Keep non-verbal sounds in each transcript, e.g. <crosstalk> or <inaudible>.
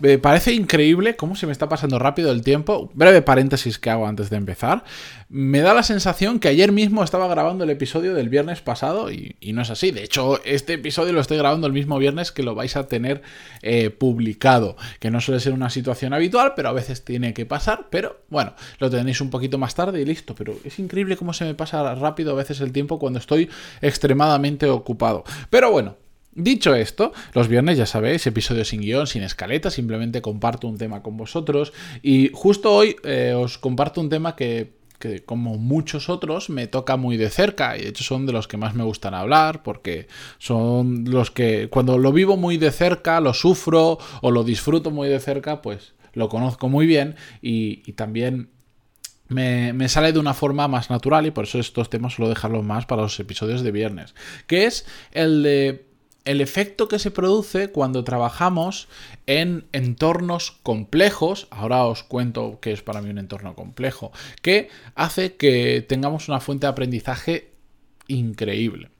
Me parece increíble cómo se me está pasando rápido el tiempo. Breve paréntesis que hago antes de empezar. Me da la sensación que ayer mismo estaba grabando el episodio del viernes pasado y, no es así. De hecho, este episodio lo estoy grabando el mismo viernes que lo vais a tener eh, publicado. Que no suele ser una situación habitual, pero a veces tiene que pasar. Pero bueno, lo tenéis un poquito más tarde y listo. Pero es increíble cómo se me pasa rápido a veces el tiempo cuando estoy extremadamente ocupado. Pero bueno, Dicho esto, los viernes ya sabéis, episodio sin guion, sin escaleta, simplemente comparto un tema con vosotros. Y justo hoy eh, os comparto un tema que, que, como muchos otros me toca muy de cerca. Y de hecho son de los que más me gustan hablar porque son los que cuando lo vivo muy de cerca, lo sufro o lo disfruto muy de cerca, pues lo conozco muy bien. Y, también me, me, sale de una forma más natural y por eso estos temas suelo dejarlos más para los episodios de viernes, que es el de el efecto que se produce cuando trabajamos en entornos complejos, ahora os cuento qué es para mí un entorno complejo, que hace que tengamos una fuente de aprendizaje increíble.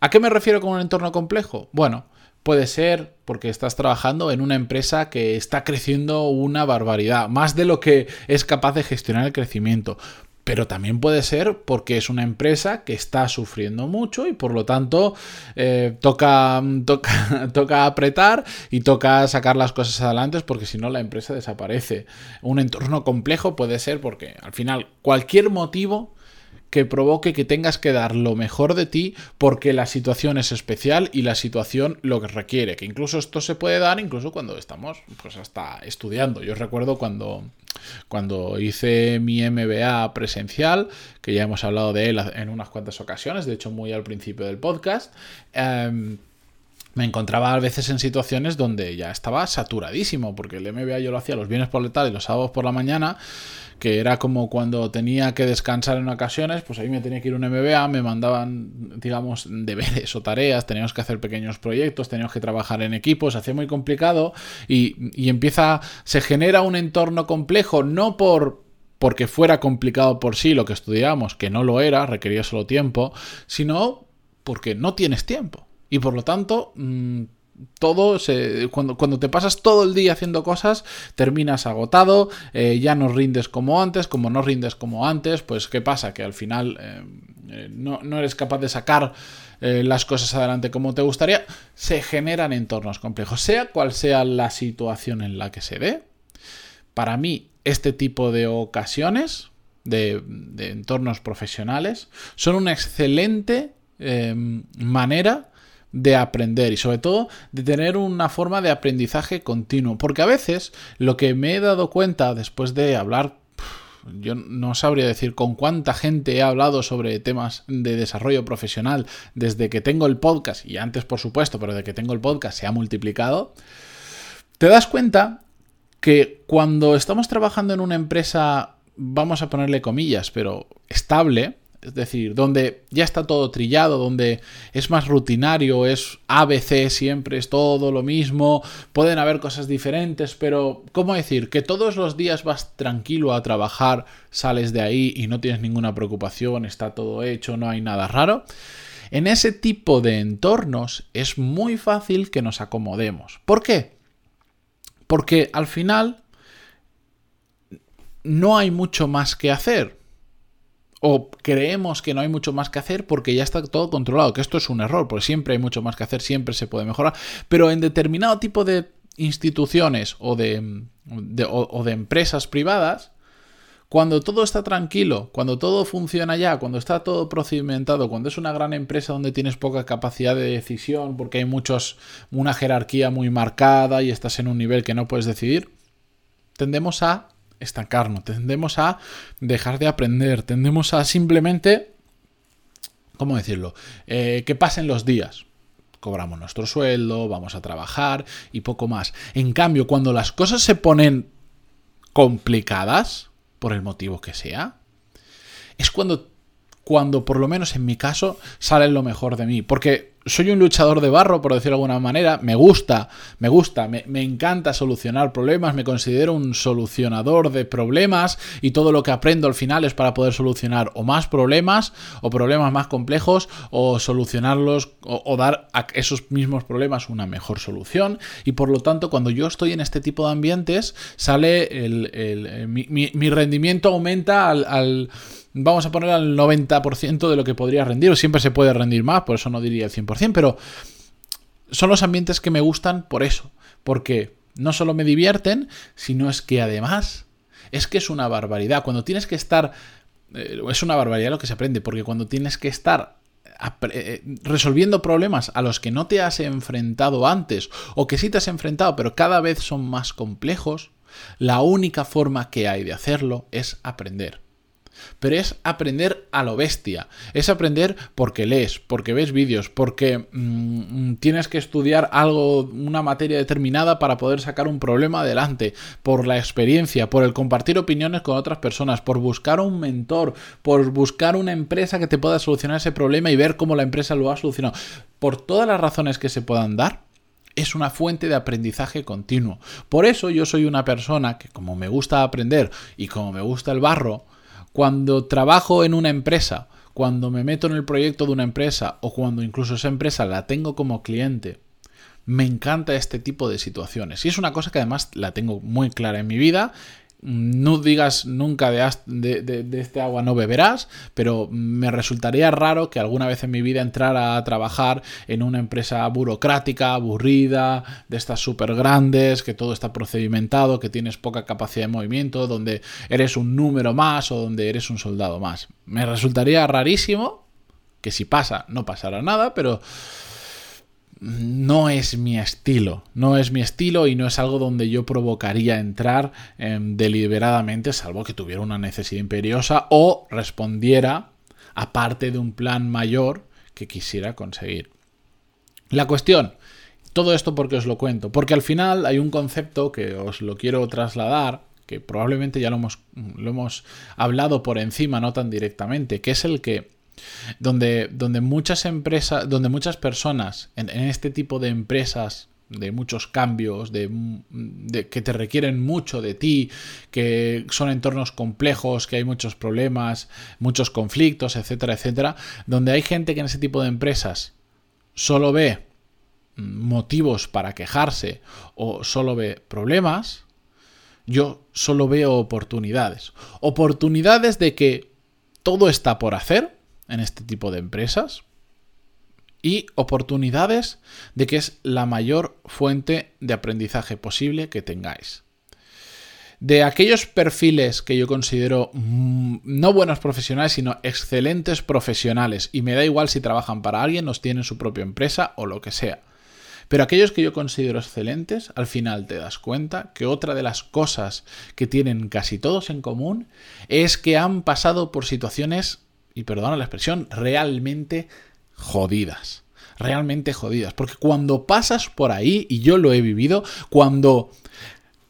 ¿A qué me refiero con un entorno complejo? Bueno, puede ser porque estás trabajando en una empresa que está creciendo una barbaridad, más de lo que es capaz de gestionar el crecimiento pero también puede ser porque es una empresa que está sufriendo mucho y por lo tanto eh, toca, <laughs> toca, toca, apretar y toca sacar las cosas adelante porque si no la empresa desaparece. Un entorno complejo puede ser porque al final cualquier motivo que provoque que tengas que dar lo mejor de ti porque la situación es especial y la situación lo que requiere. Que incluso esto se puede dar incluso cuando estamos pues hasta estudiando. Yo recuerdo cuando cuando hice mi MBA presencial, que ya hemos hablado de él en unas cuantas ocasiones, de hecho muy al principio del podcast, em, me encontraba a veces en situaciones donde ya estaba saturadísimo, porque el MBA yo lo hacía los viernes por la tarde y los sábados por la mañana, que era como cuando tenía que descansar en ocasiones, pues ahí me tenía que ir un MBA, me mandaban, digamos, deberes o tareas, teníamos que hacer pequeños proyectos, teníamos que trabajar en equipos, hacía muy complicado y, y empieza, se genera un entorno complejo, no por porque fuera complicado por sí lo que estudiábamos, que no lo era, requería solo tiempo, sino porque no tienes tiempo. Y por lo tanto, mm, todo se, cuando, cuando, te pasas todo el día haciendo cosas, terminas agotado, eh, ya no rindes como antes, como no rindes como antes, pues ¿qué pasa? Que al final eh, eh, no, no, eres capaz de sacar las cosas adelante como te gustaría, se generan entornos complejos, sea cual sea la situación en la que se dé. Para mí, este tipo de ocasiones, de, de entornos profesionales, son una excelente manera de aprender y sobre todo de tener una forma de aprendizaje continuo. Porque a veces lo que me he dado cuenta después de hablar yo no sabría decir con cuánta gente he hablado sobre temas de desarrollo profesional desde que tengo el podcast, y antes por supuesto, pero desde que tengo el podcast se ha multiplicado, te das cuenta que cuando estamos trabajando en una empresa, vamos a ponerle comillas, pero estable, es decir, donde ya está todo trillado, donde es más rutinario, es ABC siempre, es todo lo mismo, pueden haber cosas diferentes, pero ¿cómo decir? Que todos los días vas tranquilo a trabajar, sales de ahí y no tienes ninguna preocupación, está todo hecho, no hay nada raro. En ese tipo de entornos es muy fácil que nos acomodemos. ¿Por qué? Porque al final no hay mucho más que hacer o creemos que no hay mucho más que hacer porque ya está todo controlado, que esto es un error, porque siempre hay mucho más que hacer, siempre se puede mejorar, pero en determinado tipo de instituciones o de, o, de empresas privadas, cuando todo está tranquilo, cuando todo funciona ya, cuando está todo procedimentado, cuando es una gran empresa donde tienes poca capacidad de decisión porque hay muchos, una jerarquía muy marcada y estás en un nivel que no puedes decidir, tendemos a estancarnos, tendemos a dejar de aprender, tendemos a simplemente, ¿cómo decirlo? Eh, que pasen los días. cobramos nuestro sueldo, vamos a trabajar y poco más. En cambio, cuando las cosas se ponen complicadas, por el motivo que sea, es cuando, cuando por lo menos en mi caso, sale lo mejor de mí. Porque soy un luchador de barro, por decirlo de alguna manera. Me gusta, me gusta, me, encanta solucionar problemas. Me considero un solucionador de problemas y todo lo que aprendo al final es para poder solucionar o más problemas o problemas más complejos o solucionarlos o, dar a esos mismos problemas una mejor solución. Y por lo tanto, cuando yo estoy en este tipo de ambientes, sale el, mi, rendimiento aumenta al vamos a poner al 90% de lo que podría rendir, o siempre se puede rendir más, por eso no diría el 100%, pero son los ambientes que me gustan por eso, porque no solo me divierten, sino es que además es que es una barbaridad. Cuando tienes que estar, eh, es una barbaridad lo que se aprende, porque cuando tienes que estar eh, resolviendo problemas a los que no te has enfrentado antes o que sí te has enfrentado pero cada vez son más complejos, la única forma que hay de hacerlo es aprender pero es aprender a lo bestia. Es aprender porque lees, porque ves vídeos, porque mm, tienes que estudiar algo, una materia determinada para poder sacar un problema adelante, por la experiencia, por el compartir opiniones con otras personas, por buscar un mentor, por buscar una empresa que te pueda solucionar ese problema y ver cómo la empresa lo ha solucionado. Por todas las razones que se puedan dar, es una fuente de aprendizaje continuo. Por eso yo soy una persona que como me gusta aprender y como me gusta el barro, cuando trabajo en una empresa, cuando me meto en el proyecto de una empresa o cuando incluso esa empresa la tengo como cliente, me encanta este tipo de situaciones. Y es una cosa que además la tengo muy clara en mi vida no digas nunca de, este agua no beberás, pero me resultaría raro que alguna vez en mi vida entrara a trabajar en una empresa burocrática, aburrida, de estas súper grandes, que todo está procedimentado, que tienes poca capacidad de movimiento, donde eres un número más o donde eres un soldado más. Me resultaría rarísimo que si pasa, no pasará nada, pero no es mi estilo, no es mi estilo y no es algo donde yo provocaría entrar em, deliberadamente, salvo que tuviera una necesidad imperiosa o respondiera a parte de un plan mayor que quisiera conseguir. La cuestión, todo esto porque os lo cuento, porque al final hay un concepto que os lo quiero trasladar, que probablemente ya lo hemos, lo hemos hablado por encima, no tan directamente, que es el que donde, donde muchas empresas, donde muchas personas en, este tipo de empresas de muchos cambios, de, que te requieren mucho de ti, que son entornos complejos, que hay muchos problemas, muchos conflictos, etcétera, etcétera, donde hay gente que en ese tipo de empresas solo ve motivos para quejarse o solo ve problemas, yo solo veo oportunidades. Oportunidades de que todo está por hacer, en este tipo de empresas y oportunidades de que es la mayor fuente de aprendizaje posible que tengáis. De aquellos perfiles que yo considero mm, no buenos profesionales, sino excelentes profesionales, y me da igual si trabajan para alguien, o tienen su propia empresa o lo que sea. Pero aquellos que yo considero excelentes, al final te das cuenta que otra de las cosas que tienen casi todos en común es que han pasado por situaciones y perdona la expresión, realmente jodidas. Realmente jodidas. Porque cuando pasas por ahí, y yo lo he vivido, cuando,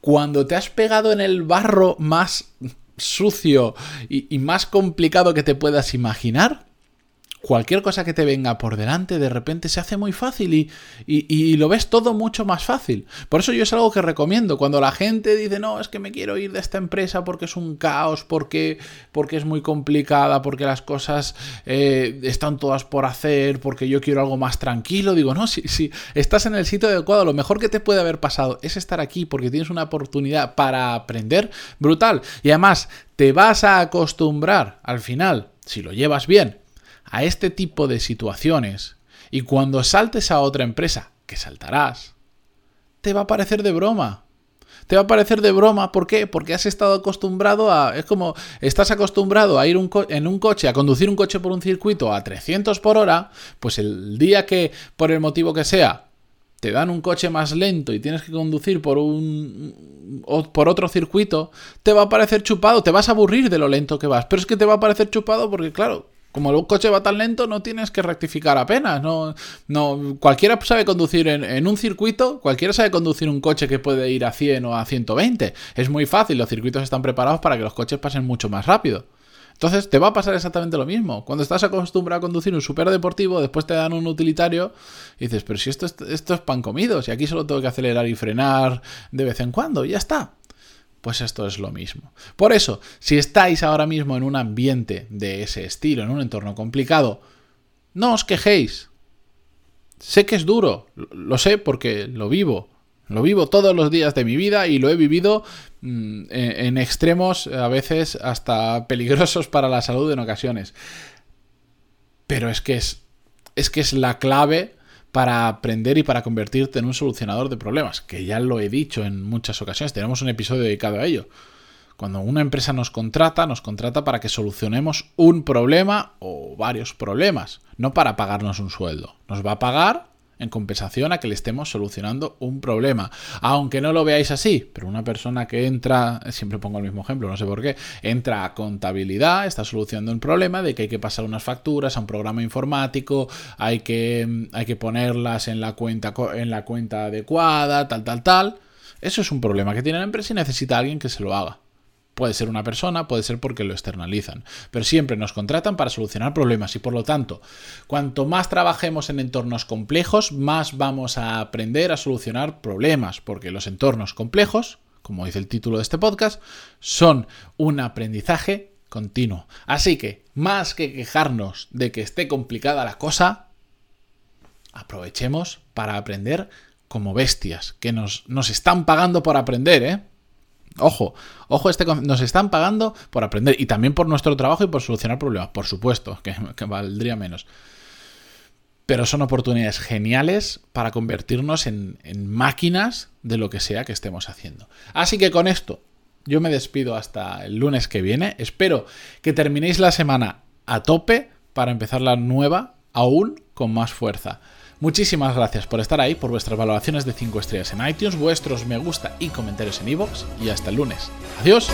cuando te has pegado en el barro más sucio y, y más complicado que te puedas imaginar, cualquier cosa que te venga por delante de repente se hace muy fácil y, lo ves todo mucho más fácil. Por eso yo es algo que recomiendo. Cuando la gente dice, no, es que me quiero ir de esta empresa porque es un caos, porque, porque es muy complicada, porque las cosas eh, están todas por hacer, porque yo quiero algo más tranquilo, digo, no, si, si estás en el sitio adecuado, lo mejor que te puede haber pasado es estar aquí porque tienes una oportunidad para aprender brutal. Y además, te vas a acostumbrar al final, si lo llevas bien, a este tipo de situaciones y cuando saltes a otra empresa, que saltarás, te va a parecer de broma. Te va a parecer de broma, ¿por qué? Porque has estado acostumbrado a... Es como, estás acostumbrado a ir en un coche, a conducir un coche por un circuito a 300 por hora, pues el día que, por el motivo que sea, te dan un coche más lento y tienes que conducir por un por otro circuito, te va a parecer chupado, te vas a aburrir de lo lento que vas, pero es que te va a parecer chupado porque claro, Como el coche va tan lento, no tienes que rectificar apenas. No, no, cualquiera sabe conducir en, en, un circuito, cualquiera sabe conducir un coche que puede ir a 100 o a 120. Es muy fácil, los circuitos están preparados para que los coches pasen mucho más rápido. Entonces te va a pasar exactamente lo mismo. Cuando estás acostumbrado a conducir un superdeportivo, después te dan un utilitario y dices, pero si esto es, esto es pan comido, si aquí solo tengo que acelerar y frenar de vez en cuando, y ya está. Pues esto es lo mismo. Por eso, si estáis ahora mismo en un ambiente de ese estilo, en un entorno complicado, no os quejéis. Sé que es duro, lo sé porque lo vivo. Lo vivo todos los días de mi vida y lo he vivido mm, en, extremos a veces hasta <laughs> peligrosos para la salud en ocasiones. Pero es que es, es que es la clave para aprender y para convertirte en un solucionador de problemas, que ya lo he dicho en muchas ocasiones, tenemos un episodio dedicado a ello. Cuando una empresa nos contrata, nos contrata para que solucionemos un problema o varios problemas, no para pagarnos un sueldo. Nos va a pagar en compensación a que le estemos solucionando un problema. Aunque no lo veáis así, pero una persona que entra, siempre pongo el mismo ejemplo, no sé por qué, entra a contabilidad, está solucionando un problema de que hay que pasar unas facturas a un programa informático, hay que, hay que ponerlas en la cuenta en la cuenta adecuada, tal tal tal. Eso es un problema que tiene la empresa y necesita a alguien que se lo haga. Puede ser una persona, puede ser porque lo externalizan, pero siempre nos contratan para solucionar problemas y por lo tanto, cuanto más trabajemos en entornos complejos, más vamos a aprender a solucionar problemas, porque los entornos complejos, como dice el título de este podcast, son un aprendizaje continuo. Así que, más que quejarnos de que esté complicada la cosa, aprovechemos para aprender como bestias, que nos, nos están pagando por aprender, ¿eh? Ojo, ojo, este, nos están pagando por aprender y también por nuestro trabajo y por solucionar problemas, por supuesto, que, valdría menos. Pero son oportunidades geniales para convertirnos en, en máquinas de lo que sea que estemos haciendo. Así que con esto, yo me despido hasta el lunes que viene. Espero que terminéis la semana a tope para empezar la nueva aún con más fuerza. Muchísimas gracias por estar ahí, por vuestras valoraciones de 5 estrellas en iTunes, vuestros me gusta y comentarios en iVoox y hasta el lunes. Adiós.